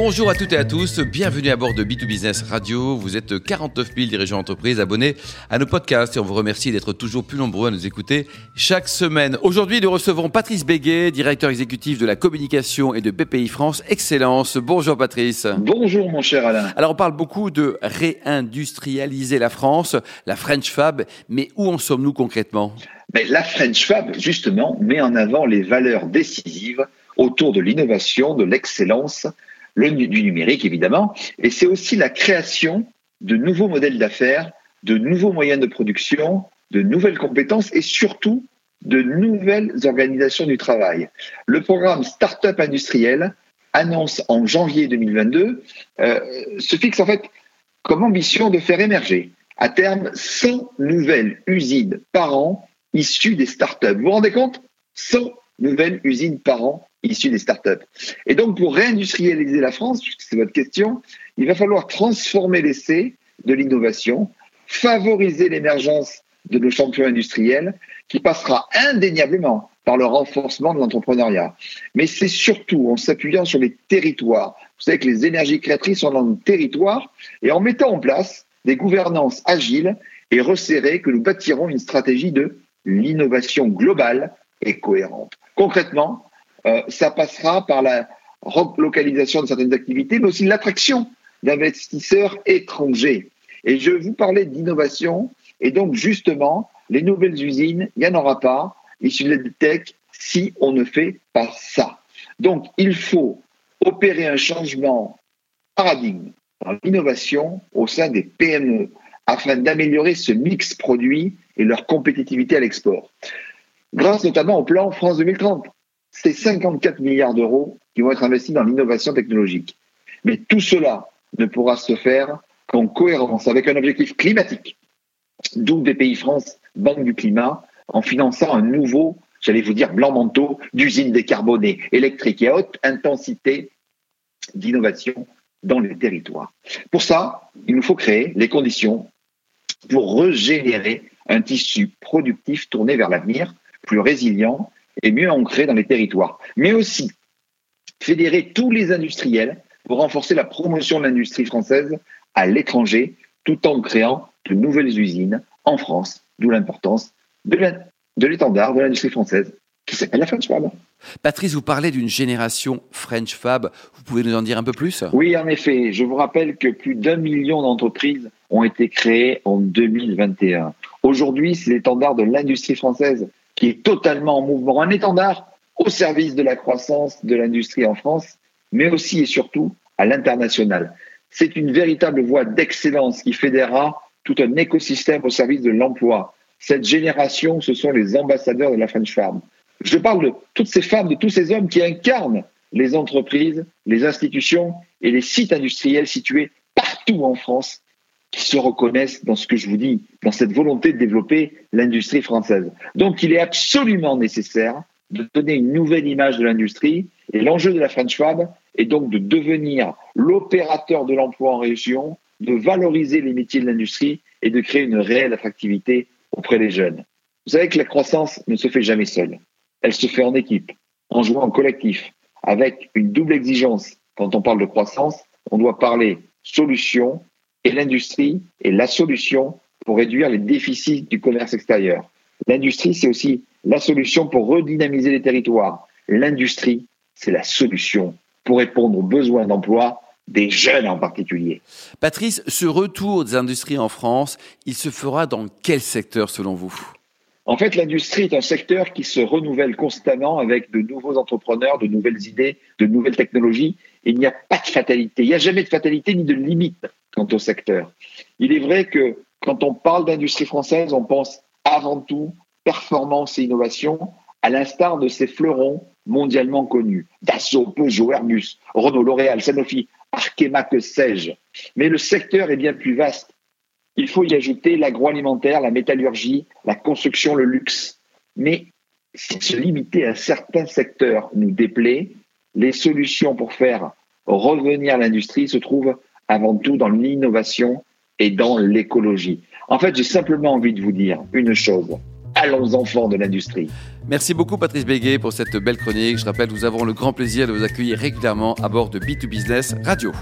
Bonjour à toutes et à tous, bienvenue à bord de B2Business Radio. Vous êtes 49 000 dirigeants d'entreprise abonnés à nos podcasts et on vous remercie d'être toujours plus nombreux à nous écouter chaque semaine. Aujourd'hui, nous recevons Patrice Béguet, directeur exécutif de la communication et de BPI France Excellence. Bonjour Patrice. Bonjour mon cher Alain. Alors on parle beaucoup de réindustrialiser la France, la French Fab, mais où en sommes-nous concrètement? Mais La French Fab, justement, met en avant les valeurs décisives autour de l'innovation, de l'excellence le, du numérique évidemment, et c'est aussi la création de nouveaux modèles d'affaires, de nouveaux moyens de production, de nouvelles compétences et surtout de nouvelles organisations du travail. Le programme Startup industriel annonce en janvier 2022 euh, se fixe en fait comme ambition de faire émerger à terme 100 nouvelles usines par an issues des startups. Vous vous rendez compte? 100 nouvelles usines par an issus des startups. Et donc, pour réindustrialiser la France, puisque c'est votre question, il va falloir transformer l'essai de l'innovation, favoriser l'émergence de nos champions industriels, qui passera indéniablement par le renforcement de l'entrepreneuriat. Mais c'est surtout en s'appuyant sur les territoires. Vous savez que les énergies créatrices sont dans le territoire, et en mettant en place des gouvernances agiles et resserrées que nous bâtirons une stratégie de l'innovation globale et cohérente. Concrètement, euh, ça passera par la relocalisation de certaines activités, mais aussi l'attraction d'investisseurs étrangers. Et je vous parlais d'innovation, et donc justement, les nouvelles usines, il n'y en aura pas issues de la tech si on ne fait pas ça. Donc, il faut opérer un changement paradigme dans l'innovation au sein des PME afin d'améliorer ce mix produit et leur compétitivité à l'export. Grâce notamment au plan France 2030 c'est 54 milliards d'euros qui vont être investis dans l'innovation technologique. Mais tout cela ne pourra se faire qu'en cohérence avec un objectif climatique, d'où pays France, Banque du Climat, en finançant un nouveau, j'allais vous dire, blanc manteau d'usines décarbonées électriques et à haute intensité d'innovation dans les territoires. Pour ça, il nous faut créer les conditions pour régénérer un tissu productif tourné vers l'avenir, plus résilient et mieux ancré dans les territoires. Mais aussi fédérer tous les industriels pour renforcer la promotion de l'industrie française à l'étranger, tout en créant de nouvelles usines en France, d'où l'importance de l'étendard de l'industrie française qui s'appelle la French Fab. Patrice, vous parlez d'une génération French Fab. Vous pouvez nous en dire un peu plus? Oui, en effet. Je vous rappelle que plus d'un million d'entreprises ont été créées en 2021. Aujourd'hui, c'est l'étendard de l'industrie française qui est totalement en mouvement, un étendard au service de la croissance de l'industrie en France, mais aussi et surtout à l'international. C'est une véritable voie d'excellence qui fédérera tout un écosystème au service de l'emploi. Cette génération, ce sont les ambassadeurs de la French Farm. Je parle de toutes ces femmes, de tous ces hommes qui incarnent les entreprises, les institutions et les sites industriels situés partout en France qui se reconnaissent dans ce que je vous dis, dans cette volonté de développer l'industrie française. Donc il est absolument nécessaire de donner une nouvelle image de l'industrie et l'enjeu de la French Fab est donc de devenir l'opérateur de l'emploi en région, de valoriser les métiers de l'industrie et de créer une réelle attractivité auprès des jeunes. Vous savez que la croissance ne se fait jamais seule. Elle se fait en équipe, en jouant en collectif, avec une double exigence. Quand on parle de croissance, on doit parler solution et l'industrie est la solution pour réduire les déficits du commerce extérieur. L'industrie, c'est aussi la solution pour redynamiser les territoires. L'industrie, c'est la solution pour répondre aux besoins d'emploi des jeunes en particulier. Patrice, ce retour des industries en France, il se fera dans quel secteur selon vous? En fait, l'industrie est un secteur qui se renouvelle constamment avec de nouveaux entrepreneurs, de nouvelles idées, de nouvelles technologies. Il n'y a pas de fatalité. Il n'y a jamais de fatalité ni de limite quant au secteur. Il est vrai que quand on parle d'industrie française, on pense avant tout performance et innovation, à l'instar de ces fleurons mondialement connus. Dassault, Peugeot, Airbus, Renault, L'Oréal, Sanofi, Arkema, que sais-je. Mais le secteur est bien plus vaste. Il faut y ajouter l'agroalimentaire, la métallurgie, la construction, le luxe. Mais si se limiter à certains secteurs nous déplaît, les solutions pour faire revenir l'industrie se trouvent avant tout dans l'innovation et dans l'écologie. En fait, j'ai simplement envie de vous dire une chose. Allons enfants de l'industrie. Merci beaucoup Patrice Béguet pour cette belle chronique. Je rappelle, nous avons le grand plaisir de vous accueillir régulièrement à bord de B2Business Radio.